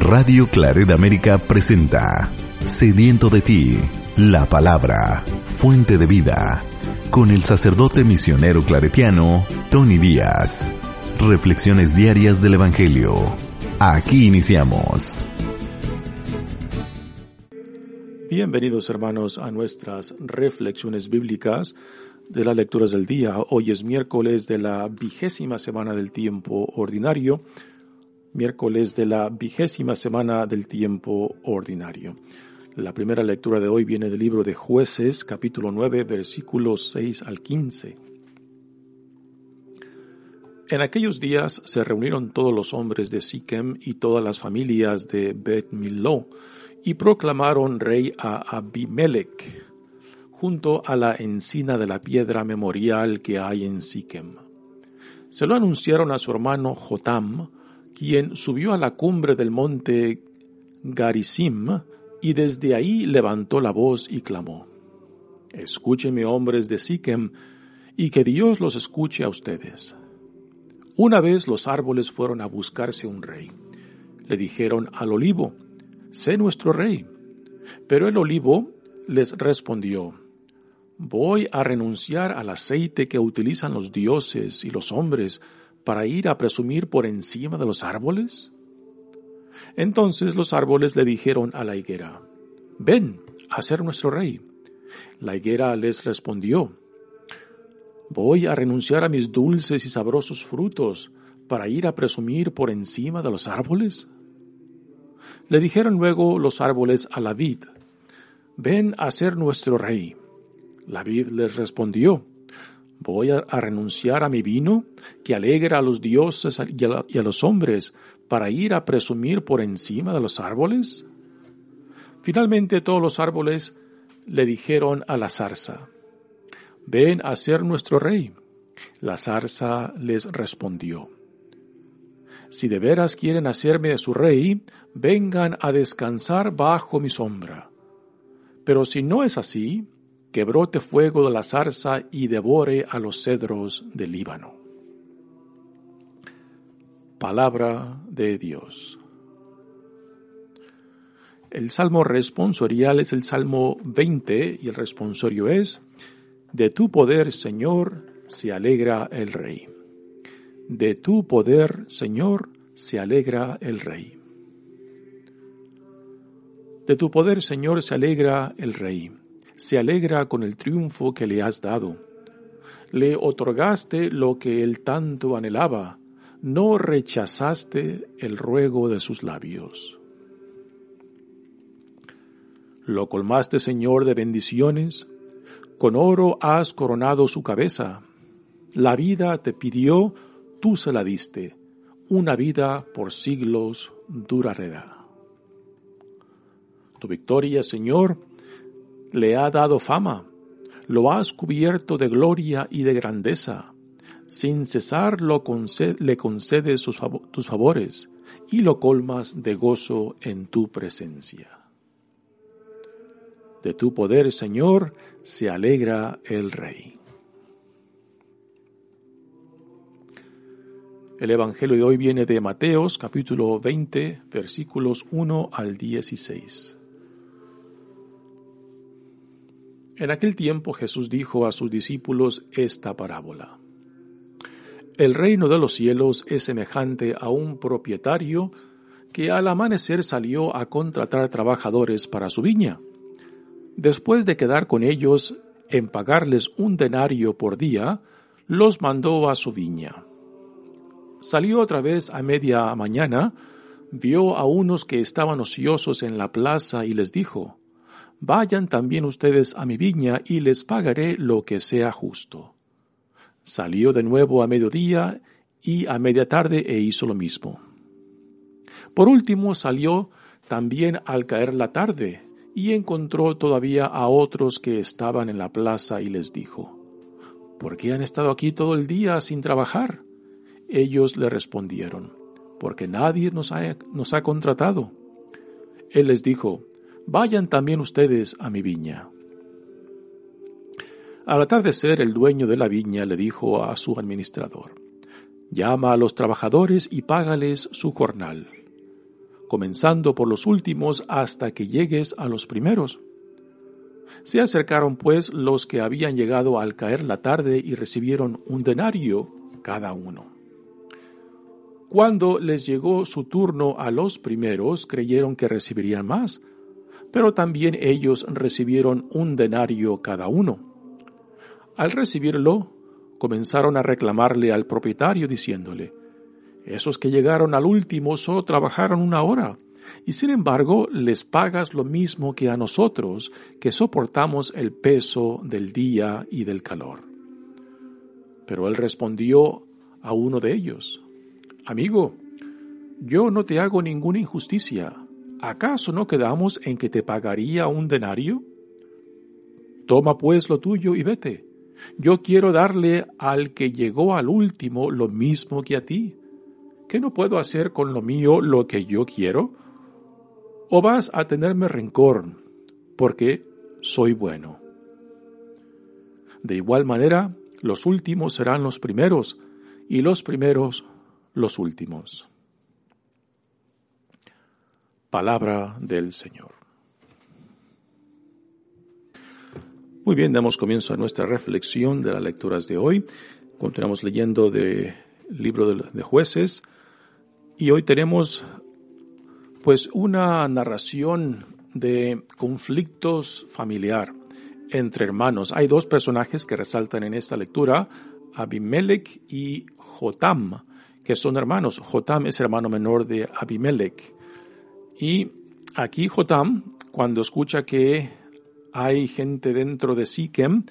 Radio Claret América presenta Sediento de ti, la palabra, fuente de vida, con el sacerdote misionero claretiano Tony Díaz. Reflexiones diarias del Evangelio. Aquí iniciamos. Bienvenidos hermanos a nuestras reflexiones bíblicas de las lecturas del día. Hoy es miércoles de la vigésima semana del tiempo ordinario miércoles de la vigésima semana del tiempo ordinario. La primera lectura de hoy viene del libro de jueces, capítulo 9, versículos 6 al 15. En aquellos días se reunieron todos los hombres de Siquem y todas las familias de Bet Miló y proclamaron rey a Abimelech junto a la encina de la piedra memorial que hay en Siquem. Se lo anunciaron a su hermano Jotam, quien subió a la cumbre del monte Garisim y desde ahí levantó la voz y clamó, Escúcheme hombres de Siquem, y que Dios los escuche a ustedes. Una vez los árboles fueron a buscarse un rey. Le dijeron al olivo, Sé nuestro rey. Pero el olivo les respondió, Voy a renunciar al aceite que utilizan los dioses y los hombres para ir a presumir por encima de los árboles? Entonces los árboles le dijeron a la higuera, Ven a ser nuestro rey. La higuera les respondió, Voy a renunciar a mis dulces y sabrosos frutos para ir a presumir por encima de los árboles. Le dijeron luego los árboles a la vid, Ven a ser nuestro rey. La vid les respondió, ¿Voy a, renunciar a mi vino, que alegra a los dioses y a, los hombres, para ir a presumir por encima de los árboles? Finalmente todos los árboles le dijeron a la zarza, Ven a ser nuestro rey. La zarza les respondió, Si de veras quieren hacerme de su rey, vengan a descansar bajo mi sombra. Pero si no es así, que brote fuego de la zarza y devore a los cedros del Líbano. Palabra de Dios. El salmo responsorial es el salmo 20 y el responsorio es, De tu poder, Señor, se alegra el Rey. De tu poder, Señor, se alegra el Rey. De tu poder, Señor, se alegra el Rey se alegra con el triunfo que le has dado. Le otorgaste lo que él tanto anhelaba, no rechazaste el ruego de sus labios. Lo colmaste, Señor, de bendiciones, con oro has coronado su cabeza. La vida te pidió, tú se la diste, una vida por siglos durará. Tu victoria, Señor, le ha dado fama, lo has cubierto de gloria y de grandeza. Sin cesar lo le concedes tus favores y lo colmas de gozo en tu presencia. De tu poder, Señor, se alegra el Rey. El Evangelio de hoy viene de Mateos capítulo 20 versículos 1 al 16. En aquel tiempo Jesús dijo a sus discípulos esta parábola. El reino de los cielos es semejante a un propietario que al amanecer salió a contratar trabajadores para su viña. Después de quedar con ellos en pagarles un denario por día, los mandó a su viña. Salió otra vez a media mañana, vio a unos que estaban ociosos en la plaza y les dijo, Vayan también ustedes a mi viña y les pagaré lo que sea justo. Salió de nuevo a mediodía y a media tarde e hizo lo mismo. Por último salió también al caer la tarde y encontró todavía a otros que estaban en la plaza y les dijo, ¿Por qué han estado aquí todo el día sin trabajar? Ellos le respondieron, porque nadie nos ha, nos ha contratado. Él les dijo, vayan también ustedes a mi viña. Al atardecer el dueño de la viña le dijo a su administrador, llama a los trabajadores y págales su jornal. comenzando por los últimos hasta que llegues a los primeros. Se acercaron pues los que habían llegado al caer la tarde y recibieron un denario cada uno. Cuando les llegó su turno a los primeros, creyeron que recibirían más, pero también ellos recibieron un denario cada uno. Al recibirlo, comenzaron a reclamarle al propietario diciéndole, Esos que llegaron al último solo trabajaron una hora, y sin embargo les pagas lo mismo que a nosotros, que soportamos el peso del día y del calor. Pero él respondió a uno de ellos, Amigo, yo no te hago ninguna injusticia. ¿Acaso no quedamos en que te pagaría un denario? Toma pues lo tuyo y vete. Yo quiero darle al que llegó al último lo mismo que a ti. ¿Qué no puedo hacer con lo mío lo que yo quiero? ¿O vas a tenerme rencor porque soy bueno? De igual manera, los últimos serán los primeros y los primeros los últimos. Palabra del Señor. Muy bien, damos comienzo a nuestra reflexión de las lecturas de hoy. Continuamos leyendo del libro de jueces y hoy tenemos pues una narración de conflictos familiar entre hermanos. Hay dos personajes que resaltan en esta lectura, Abimelech y Jotam, que son hermanos. Jotam es hermano menor de Abimelech. Y aquí Jotam, cuando escucha que hay gente dentro de Siquem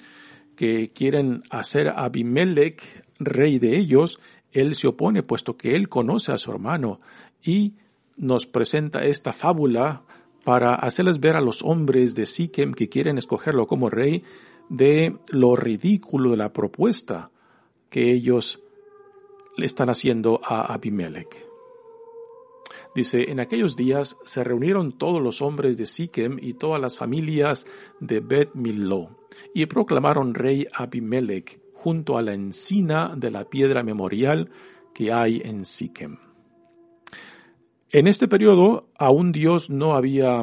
que quieren hacer a Abimelech rey de ellos, él se opone, puesto que él conoce a su hermano y nos presenta esta fábula para hacerles ver a los hombres de Siquem que quieren escogerlo como rey de lo ridículo de la propuesta que ellos le están haciendo a Abimelech. Dice, en aquellos días se reunieron todos los hombres de Siquem y todas las familias de Bet Millo y proclamaron rey Abimelech junto a la encina de la piedra memorial que hay en Siquem. En este periodo aún Dios no había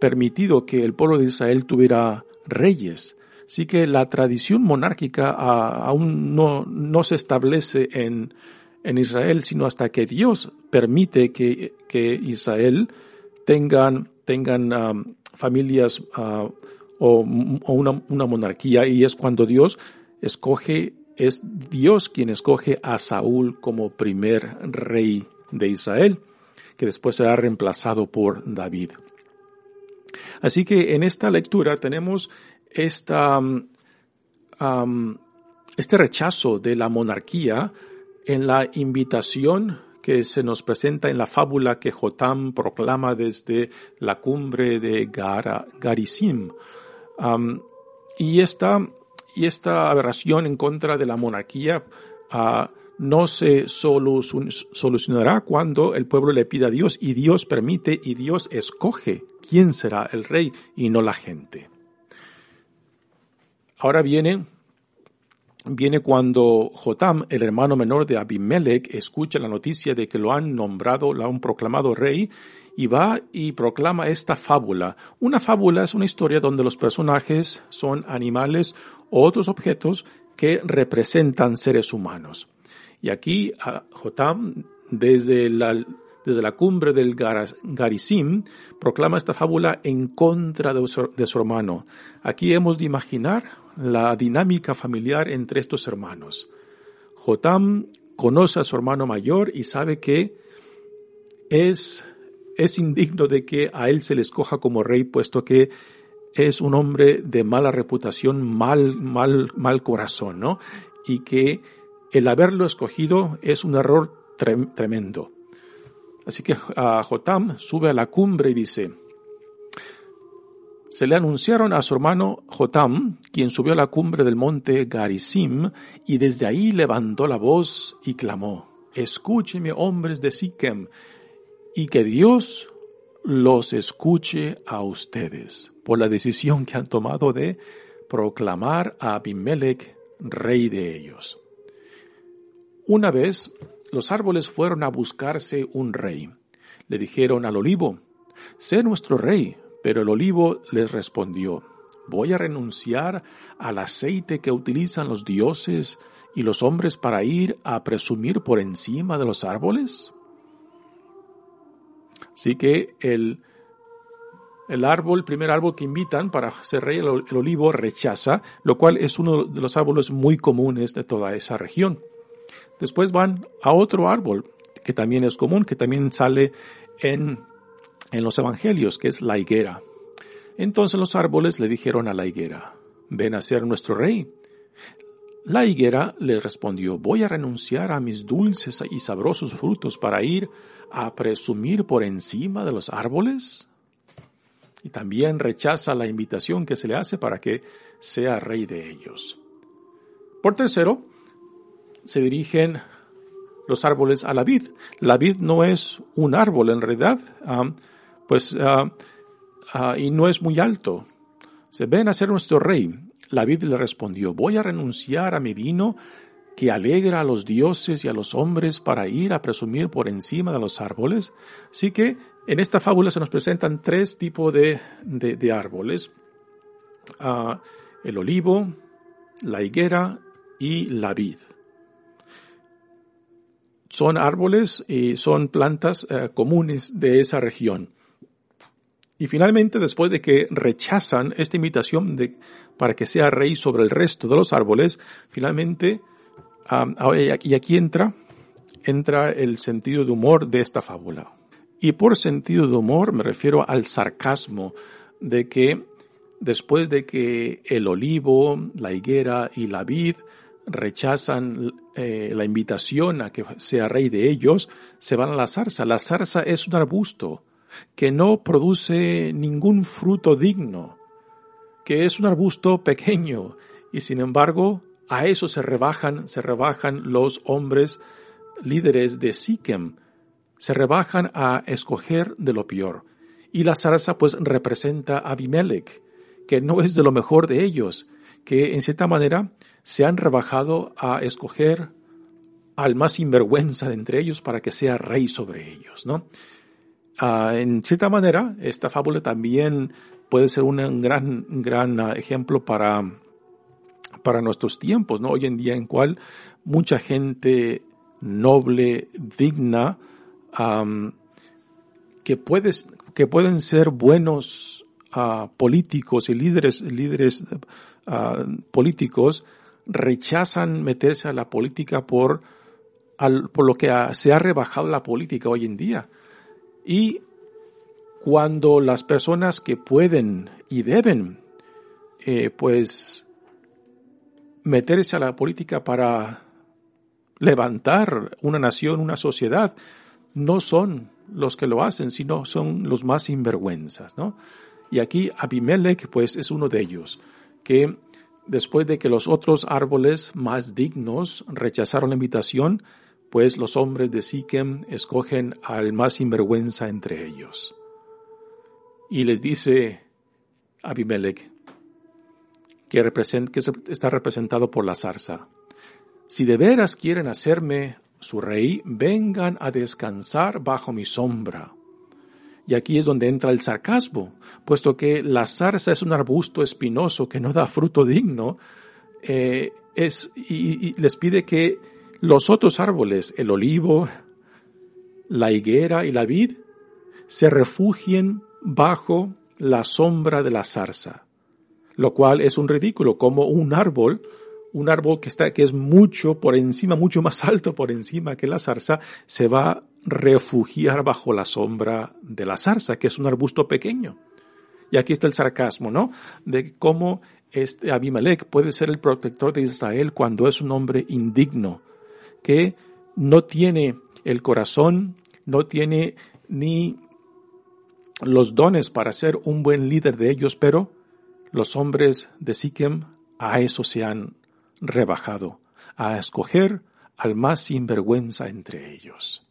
permitido que el pueblo de Israel tuviera reyes, Así que la tradición monárquica aún no, no se establece en, en Israel, sino hasta que Dios permite que, que Israel tengan, tengan um, familias uh, o, o una, una, monarquía y es cuando Dios escoge, es Dios quien escoge a Saúl como primer rey de Israel, que después será reemplazado por David. Así que en esta lectura tenemos esta, um, este rechazo de la monarquía en la invitación que se nos presenta en la fábula que Jotam proclama desde la cumbre de Garisim. y, esta, aberración en contra de la monarquía uh, no se solucionará cuando el pueblo le pida a Dios y Dios permite y Dios escoge quién será el rey y no la gente. Ahora viene viene cuando Jotam, el hermano menor de Abimelech, escucha la noticia de que lo han nombrado, lo han proclamado rey, y va y proclama esta fábula. Una fábula es una historia donde los personajes son animales o otros objetos que representan seres humanos. Y aquí Jotam, desde la, desde la cumbre del Garisim, proclama esta fábula en contra de su, hermano. Aquí hemos de imaginar la dinámica familiar entre estos hermanos. Jotam conoce a su hermano mayor y sabe que es, es indigno de que a él se le escoja como rey, puesto que es un hombre de mala reputación, mal, mal, mal corazón, ¿no? Y que el haberlo escogido es un error tremendo. Así que a Jotam sube a la cumbre y dice, se le anunciaron a su hermano Jotam, quien subió a la cumbre del monte Garisim, y desde ahí levantó la voz y clamó, Escúcheme, hombres de Siquem, y que Dios los escuche a ustedes por la decisión que han tomado de proclamar a Abimelech rey de ellos. Una vez los árboles fueron a buscarse un rey, le dijeron al olivo, sé nuestro rey. Pero el olivo les respondió, voy a renunciar al aceite que utilizan los dioses y los hombres para ir a presumir por encima de los árboles. Así que el, el árbol, el primer árbol que invitan para ser rey, el, el, olivo, rechaza, lo cual es uno de los árboles muy comunes de toda esa región. Después van a otro árbol que también es común, que también sale en, en los evangelios, que es la higuera. Entonces los árboles le dijeron a la higuera, ven a ser nuestro rey. La higuera le respondió, voy a renunciar a mis dulces y sabrosos frutos para ir a presumir por encima de los árboles. Y también rechaza la invitación que se le hace para que sea rey de ellos. Por tercero, se dirigen los árboles a la vid. La vid no es un árbol en realidad, ah, pues, uh, y no es muy alto. Se ven a ser nuestro rey. La vid le respondió, voy a renunciar a mi vino que alegra a los dioses y a los hombres para ir a presumir por encima de los árboles. Así que en esta fábula se nos presentan tres tipos de, de, árboles. el olivo, la higuera y la vid son árboles y son plantas eh, comunes de esa región. Y finalmente, después de que rechazan esta invitación de, para que sea rey sobre el resto de los árboles, finalmente, y aquí entra, entra el sentido de humor de esta fábula. Y por sentido de humor me refiero al sarcasmo de que después de que el olivo, la higuera y la vid rechazan eh, la invitación a que sea rey de ellos, se van a la zarza. La zarza es un arbusto que no produce ningún fruto digno, que es un arbusto pequeño y sin embargo a eso se rebajan, se rebajan los hombres líderes de Siquem, se rebajan a escoger de lo peor. Y la zarza pues representa a Abimelech, que no es de lo mejor de ellos, que en cierta manera se han rebajado a escoger al más sinvergüenza de entre ellos para que sea rey sobre ellos, ¿no? Ah, en cierta manera, esta fábula también puede ser un gran, gran ah, ejemplo para, para nuestros tiempos, ¿no? Hoy en día en cual mucha gente noble, digna, que, puedes, que pueden ser buenos uh, políticos y líderes, líderes políticos, rechazan meterse a la política por, por lo que se ha rebajado la política hoy en día. Y cuando las personas que pueden y deben, eh, pues, meterse a la política para levantar una nación, una sociedad, no son los que lo hacen, sino son los más sinvergüenzas, ¿no? Y aquí Abimelech, pues, es uno de ellos, que después de que los otros árboles más dignos rechazaron la invitación, pues los hombres de Siquem escogen al más sinvergüenza entre ellos. Y les dice Abimelech, que, que está representado por la zarza, si de veras quieren hacerme su rey, vengan a descansar bajo mi sombra. Y aquí es donde entra el sarcasmo, puesto que la zarza es un arbusto espinoso que no da fruto digno, eh, es, y, les pide que los otros árboles, el olivo, la higuera y la vid, se refugien bajo la sombra de la zarza, lo cual es un ridículo, como un árbol, un árbol que está, que es mucho por encima, mucho más alto por encima que la zarza, se va refugiar bajo la sombra de la zarza, que es un arbusto pequeño. Y aquí está el sarcasmo, ¿no? De cómo este Abimelech puede ser el protector de Israel cuando es un hombre indigno, que no tiene el corazón, no tiene ni los dones para ser un buen líder de ellos, pero los hombres de Siquem a eso se han rebajado, a escoger al más sinvergüenza entre ellos.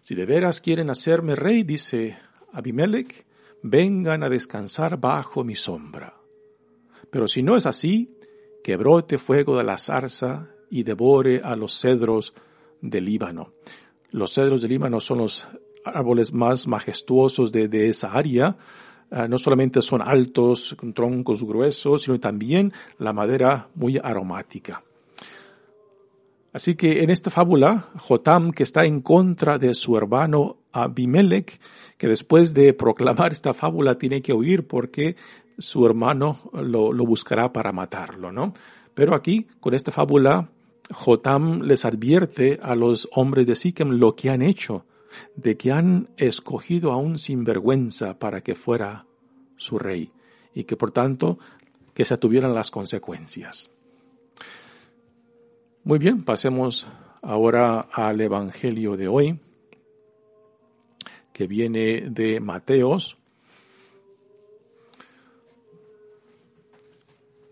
Si de veras quieren hacerme rey, dice Abimelech, vengan a descansar bajo mi sombra. Pero si no es así, que brote fuego de la zarza y devore a los cedros del Líbano. Los cedros del Líbano son los árboles más majestuosos de, de esa área. Ah, no solamente son altos, con troncos gruesos, sino también la madera muy aromática. Así que en esta fábula, Jotam, que está en contra de su hermano Abimelech, que después de proclamar esta fábula tiene que huir porque su hermano lo, lo buscará para matarlo, ¿no? Pero aquí, con esta fábula, Jotam les advierte a los hombres de Siquem lo que han hecho, de que han escogido a un sinvergüenza para que fuera su rey, y que por tanto que se tuvieran las consecuencias. Muy bien, pasemos ahora al Evangelio de hoy, que viene de Mateos.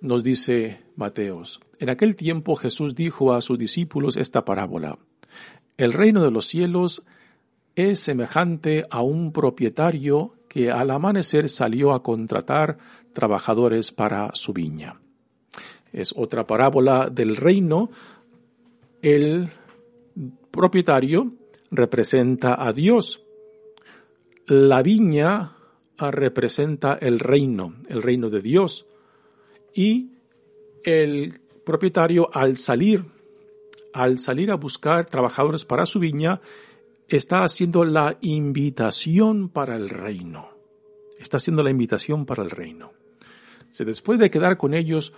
Nos dice Mateos, en aquel tiempo Jesús dijo a sus discípulos esta parábola, el reino de los cielos es semejante a un propietario que al amanecer salió a contratar trabajadores para su viña. Es otra parábola del reino el propietario representa a Dios. La viña representa el reino, el reino de Dios. Y el propietario al salir, al salir a buscar trabajadores para su viña, está haciendo la invitación para el reino. Está haciendo la invitación para el reino. Se después de quedar con ellos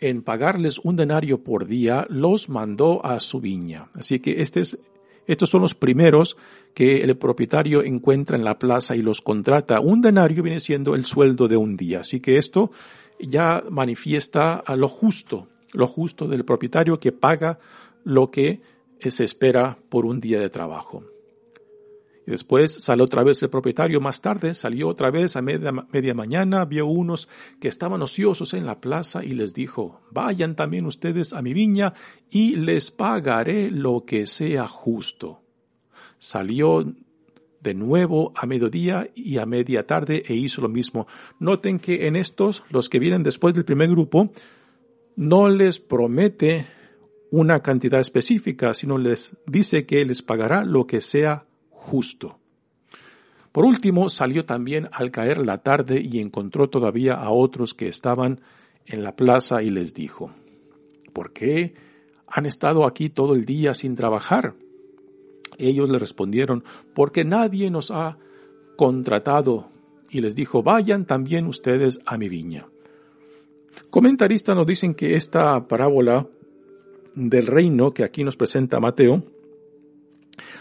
en pagarles un denario por día, los mandó a su viña. Así que este estos son los primeros que el propietario encuentra en la plaza y los contrata. Un denario viene siendo el sueldo de un día. Así que esto ya manifiesta a lo justo, lo justo del propietario que paga lo que se espera por un día de trabajo. Y después salió otra vez el propietario más tarde, salió otra vez a media, media, mañana, vio unos que estaban ociosos en la plaza y les dijo, vayan también ustedes a mi viña y les pagaré lo que sea justo. Salió de nuevo a mediodía y a media tarde e hizo lo mismo. Noten que en estos, los que vienen después del primer grupo, no les promete una cantidad específica, sino les dice que les pagará lo que sea justo. Por último, salió también al caer la tarde y encontró todavía a otros que estaban en la plaza y les dijo, ¿por qué han estado aquí todo el día sin trabajar? Ellos le respondieron, porque nadie nos ha contratado. Y les dijo, vayan también ustedes a mi viña. Comentaristas nos dicen que esta parábola del reino que aquí nos presenta Mateo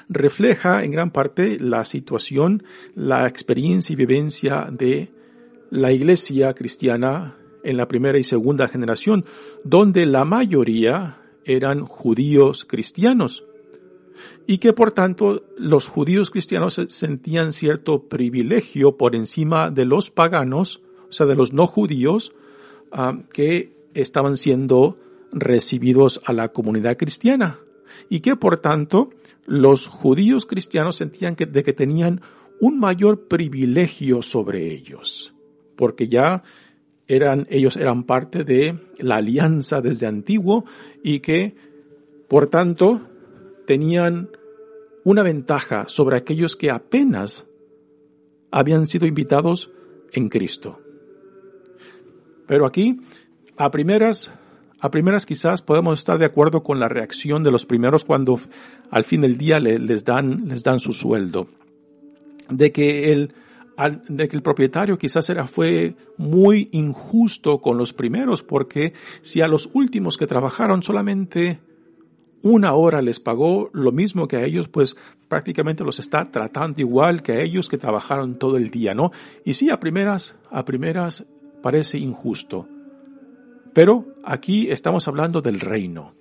refleja en gran parte la situación, la experiencia y vivencia de la iglesia cristiana en la primera y segunda generación, donde la mayoría eran judíos cristianos y que por tanto los judíos cristianos sentían cierto privilegio por encima de los paganos, o sea, de los no judíos, ah, que estaban siendo recibidos a la comunidad cristiana y que por tanto los judíos cristianos sentían que, de que tenían un mayor privilegio sobre ellos, porque ya eran, ellos eran parte de la alianza desde antiguo y que, por tanto, tenían una ventaja sobre aquellos que apenas habían sido invitados en Cristo. Pero aquí, a primeras, a primeras quizás podemos estar de acuerdo con la reacción de los primeros cuando al fin del día les dan, les dan su sueldo. De que el, de que el propietario quizás era, fue muy injusto con los primeros porque si a los últimos que trabajaron solamente una hora les pagó lo mismo que a ellos, pues prácticamente los está tratando igual que a ellos que trabajaron todo el día, ¿no? Y sí, a primeras, a primeras parece injusto. Pero aquí estamos hablando del reino.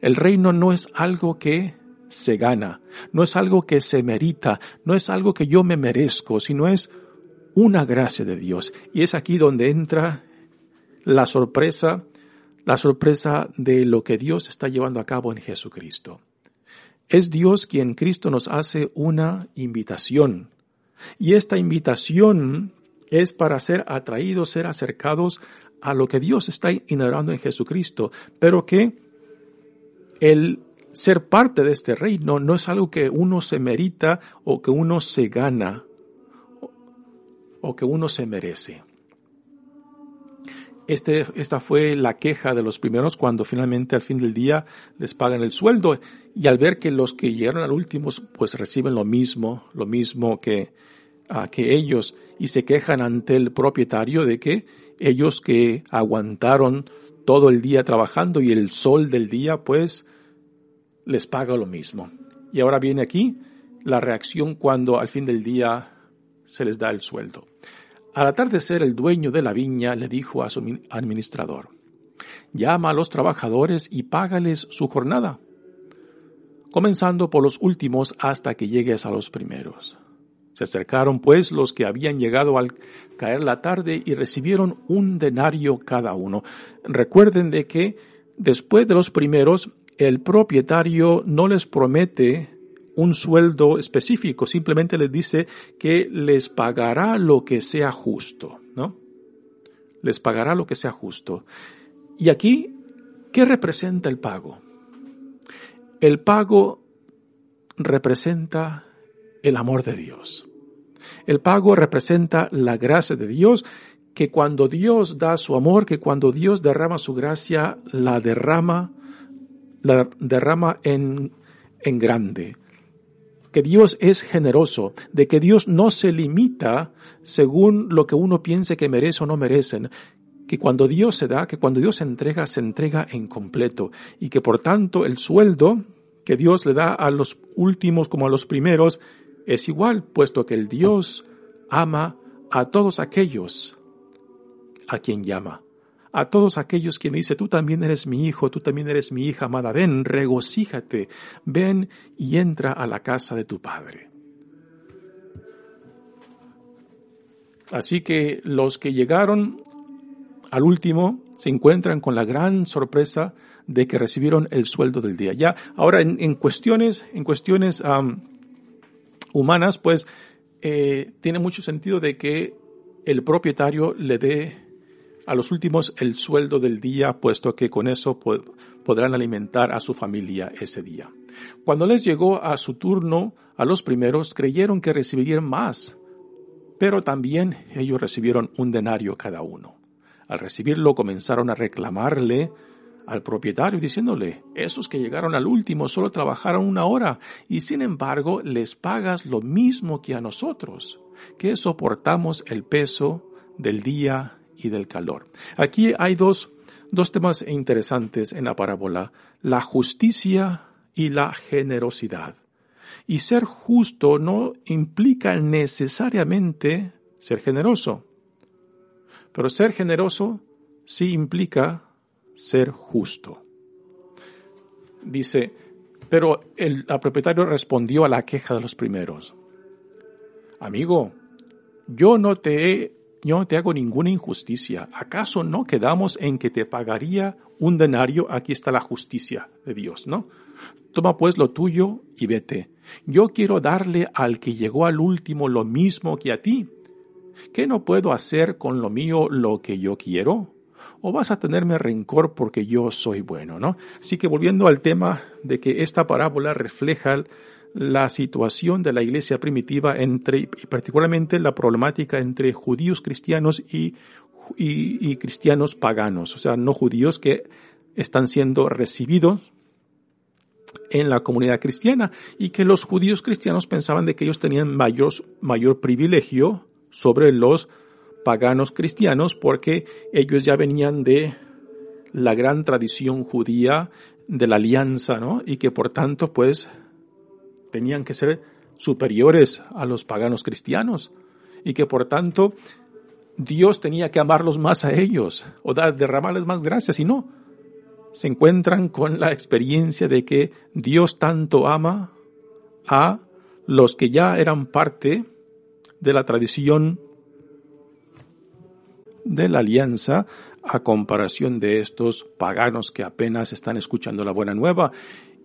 El reino no es algo que se gana, no es algo que se merita, no es algo que yo me merezco, sino es una gracia de Dios. Y es aquí donde entra la sorpresa, la sorpresa de lo que Dios está llevando a cabo en Jesucristo. Es Dios quien Cristo nos hace una invitación. Y esta invitación es para ser atraídos, ser acercados a lo que Dios está inaugurando en Jesucristo, pero que el, ser parte de este reino no es algo que uno se merita o que uno se gana o que uno se merece. Este, esta fue la queja de los primeros cuando finalmente al fin del día les pagan el sueldo y al ver que los que llegaron al último pues reciben lo mismo, lo mismo que, uh, que ellos y se quejan ante el propietario de que ellos que aguantaron todo el día trabajando y el sol del día pues les paga lo mismo. Y ahora viene aquí la reacción cuando al fin del día se les da el sueldo. Al atardecer el dueño de la viña le dijo a su administrador, llama a los trabajadores y págales su jornada, comenzando por los últimos hasta que llegues a los primeros. Se acercaron pues los que habían llegado al caer la tarde y recibieron un denario cada uno. Recuerden de que después de los primeros, el propietario no les promete un sueldo específico, simplemente les dice que les pagará lo que sea justo, ¿no? Les pagará lo que sea justo. Y aquí, ¿qué representa el pago? El pago representa el amor de Dios. El pago representa la gracia de Dios, que cuando Dios da su amor, que cuando Dios derrama su gracia, la derrama, la derrama en, en grande. Que Dios es generoso, de que Dios no se limita según lo que uno piense que merece o no merecen, que cuando Dios se da, que cuando Dios se entrega, se entrega en completo, y que por tanto el sueldo que Dios le da a los últimos como a los primeros es igual, puesto que el Dios ama a todos aquellos a quien llama a todos aquellos quien dice, tú también eres mi hijo, tú también eres mi hija amada, ven, regocíjate, ven y entra a la casa de tu padre. Así que los que llegaron al último se encuentran con la gran sorpresa de que recibieron el sueldo del día. Ya, ahora en, cuestiones, en cuestiones humanas, pues eh, tiene mucho sentido de que el propietario le dé a los últimos el sueldo del día, puesto que con eso podrán alimentar a su familia ese día. Cuando les llegó a su turno, a los primeros creyeron que recibirían más, pero también ellos recibieron un denario cada uno. Al recibirlo comenzaron a reclamarle al propietario diciéndole, esos que llegaron al último solo trabajaron una hora y sin embargo les pagas lo mismo que a nosotros, que soportamos el peso del día y del calor. Aquí hay dos, dos temas interesantes en la parábola, la justicia y la generosidad. Y ser justo no implica necesariamente ser generoso, pero ser generoso sí implica ser justo. Dice, pero el, propietario respondió a la queja de los primeros. Amigo, yo no te he yo no te hago ninguna injusticia. ¿Acaso no quedamos en que te pagaría un denario? Aquí está la justicia de Dios, ¿no? Toma pues lo tuyo y vete. Yo quiero darle al que llegó al último lo mismo que a ti. ¿Qué no puedo hacer con lo mío lo que yo quiero? ¿O vas a tenerme rencor porque yo soy bueno, no? Así que volviendo al tema de que esta parábola refleja la situación de la iglesia primitiva entre, y particularmente la problemática entre judíos cristianos y, y, cristianos paganos, o sea, no judíos que están siendo recibidos en la comunidad cristiana y que los judíos cristianos pensaban de que ellos tenían mayor, mayor privilegio sobre los paganos cristianos porque ellos ya venían de la gran tradición judía de la alianza, ¿no? Y que por tanto, pues, tenían que ser superiores a los paganos cristianos y que por tanto Dios tenía que amarlos más a ellos o dar, derramarles más gracias y no. Se encuentran con la experiencia de que Dios tanto ama a los que ya eran parte de la tradición de la alianza a comparación de estos paganos que apenas están escuchando la buena nueva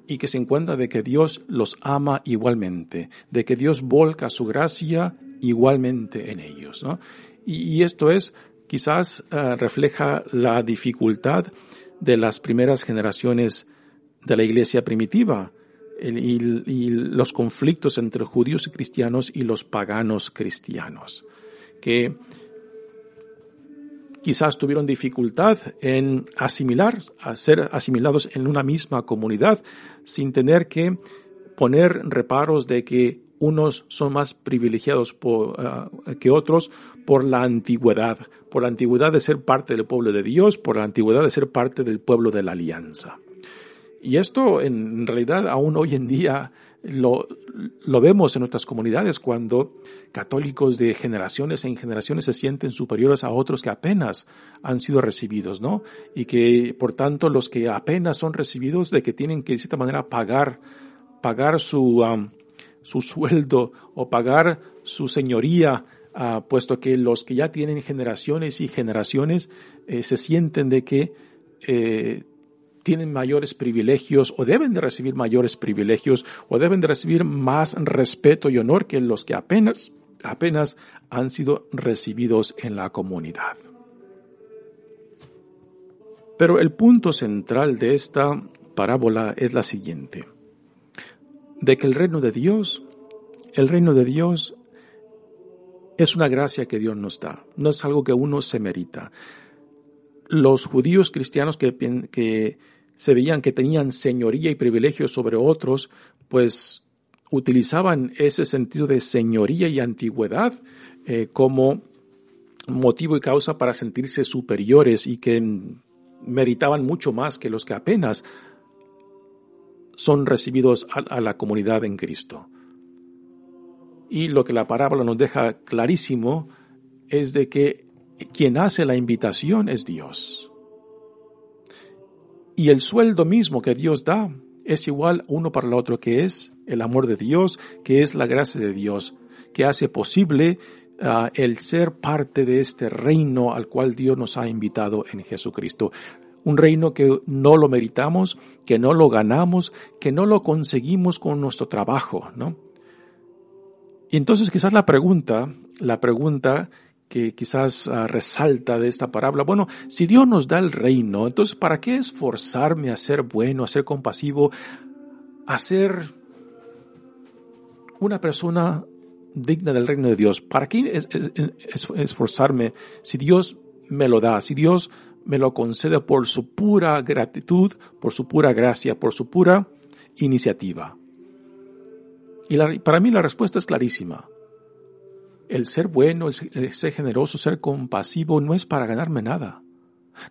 y que se encuentra de que Dios los ama igualmente, de que Dios volca su gracia igualmente en ellos. ¿no? Y, esto es, quizás eh, refleja la dificultad de las primeras generaciones de la iglesia primitiva y, los conflictos entre judíos y cristianos y los paganos cristianos, que quizás tuvieron dificultad en asimilar, a ser asimilados en una misma comunidad, sin tener que poner reparos de que unos son más privilegiados ah, que otros por la antigüedad, por la antigüedad de ser parte del pueblo de Dios, por la antigüedad de ser parte del pueblo de la alianza. Y esto en realidad aún hoy en día lo, lo, vemos en nuestras comunidades cuando católicos de generaciones en generaciones se sienten superiores a otros que apenas han sido recibidos, ¿no? Y que por tanto los que apenas son recibidos de que tienen que de cierta manera pagar, pagar su, su sueldo o pagar su señoría, uh, puesto que los que ya tienen generaciones y generaciones eh, se sienten de que eh, tienen mayores privilegios o deben de recibir mayores privilegios o deben de recibir más respeto y honor que los que apenas, apenas han sido recibidos en la comunidad. Pero el punto central de esta parábola es la siguiente, de que el reino de Dios, el reino de Dios es una gracia que Dios nos da, no es algo que uno se merita los judíos cristianos que, que se veían que tenían señoría y privilegios sobre otros, pues utilizaban ese sentido de señoría y antigüedad eh, como motivo y causa para sentirse superiores y que meritaban mucho más que los que apenas son recibidos a la comunidad en Cristo. Y lo que la parábola nos deja clarísimo es de que quien hace la invitación es Dios. Y el sueldo mismo que Dios da es igual uno para el otro, que es el amor de Dios, que es la gracia de Dios, que hace posible ah, el ser parte de este reino al cual Dios nos ha invitado en Jesucristo. Un reino que no lo meritamos, que no lo ganamos, que no lo conseguimos con nuestro trabajo, ¿no? Y entonces quizás la pregunta, la pregunta que quizás ah, resalta de esta parábola. Bueno, si Dios nos da el reino, entonces ¿para qué esforzarme a ser bueno, a ser compasivo, a ser una persona digna del reino de Dios? ¿Para qué esforzarme si Dios me lo da, si Dios me lo concede por su pura gratitud, por su pura gracia, por su pura iniciativa? Y para mí la respuesta es clarísima. El ser bueno, el ser generoso, ser compasivo no es para ganarme nada.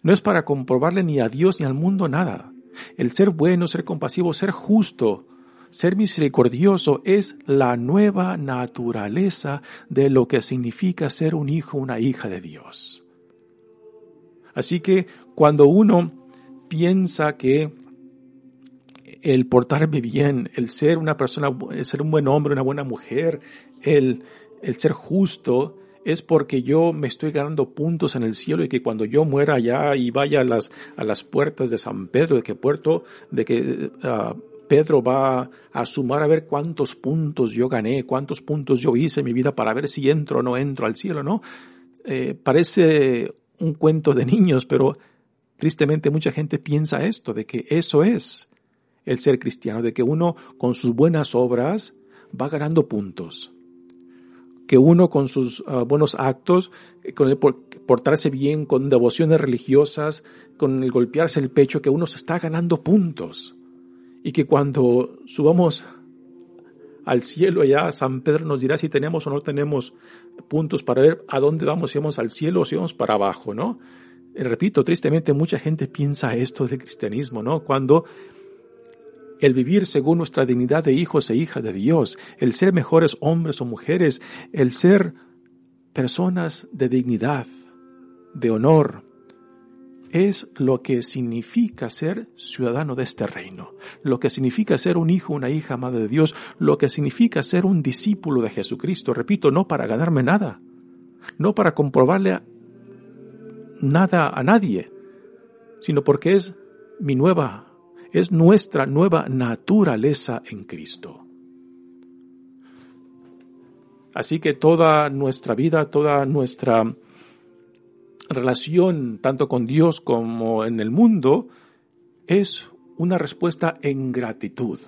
No es para comprobarle ni a Dios ni al mundo nada. El ser bueno, ser compasivo, ser justo, ser misericordioso es la nueva naturaleza de lo que significa ser un hijo, una hija de Dios. Así que cuando uno piensa que el portarme bien, el ser una persona, el ser un buen hombre, una buena mujer, el el ser justo es porque yo me estoy ganando puntos en el cielo y que cuando yo muera allá y vaya a las, a las puertas de San Pedro, de que puerto, de que ah, Pedro va a sumar a ver cuántos puntos yo gané, cuántos puntos yo hice en mi vida para ver si entro o no entro al cielo, ¿no? Eh, parece un cuento de niños, pero tristemente mucha gente piensa esto, de que eso es el ser cristiano, de que uno con sus buenas obras va ganando puntos que uno con sus ah, buenos actos, eh, con el portarse bien, con devociones religiosas, con el golpearse el pecho, que uno se está ganando puntos. Y que cuando subamos al cielo allá, San Pedro nos dirá si tenemos o no tenemos puntos para ver a dónde vamos, si vamos al cielo o si vamos para abajo, ¿no? Eh, repito, tristemente mucha gente piensa esto del cristianismo, ¿no? Cuando el vivir según nuestra dignidad de hijos e hijas de Dios, el ser mejores hombres o mujeres, el ser personas de dignidad, de honor, es lo que significa ser ciudadano de este reino, lo que significa ser un hijo, una hija amada de Dios, lo que significa ser un discípulo de Jesucristo, repito, no para ganarme nada, no para comprobarle nada a nadie, sino porque es mi nueva es nuestra nueva naturaleza en Cristo. Así que toda nuestra vida, toda nuestra relación, tanto con Dios como en el mundo, es una respuesta en gratitud.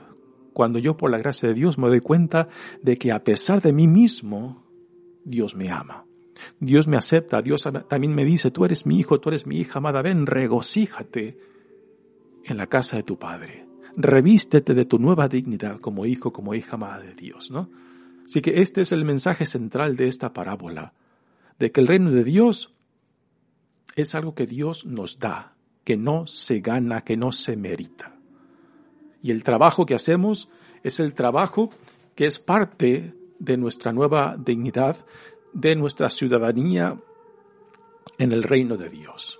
Cuando yo por la gracia de Dios me doy cuenta de que a pesar de mí mismo, Dios me ama. Dios me acepta, Dios también me dice, tú eres mi hijo, tú eres mi hija amada, ven, regocíjate en la casa de tu Padre. Revístete de tu nueva dignidad como hijo, como hija amada de Dios, ¿no? Así que este es el mensaje central de esta parábola, de que el reino de Dios es algo que Dios nos da, que no se gana, que no se merita. Y el trabajo que hacemos es el trabajo que es parte de nuestra nueva dignidad, de nuestra ciudadanía en el reino de Dios.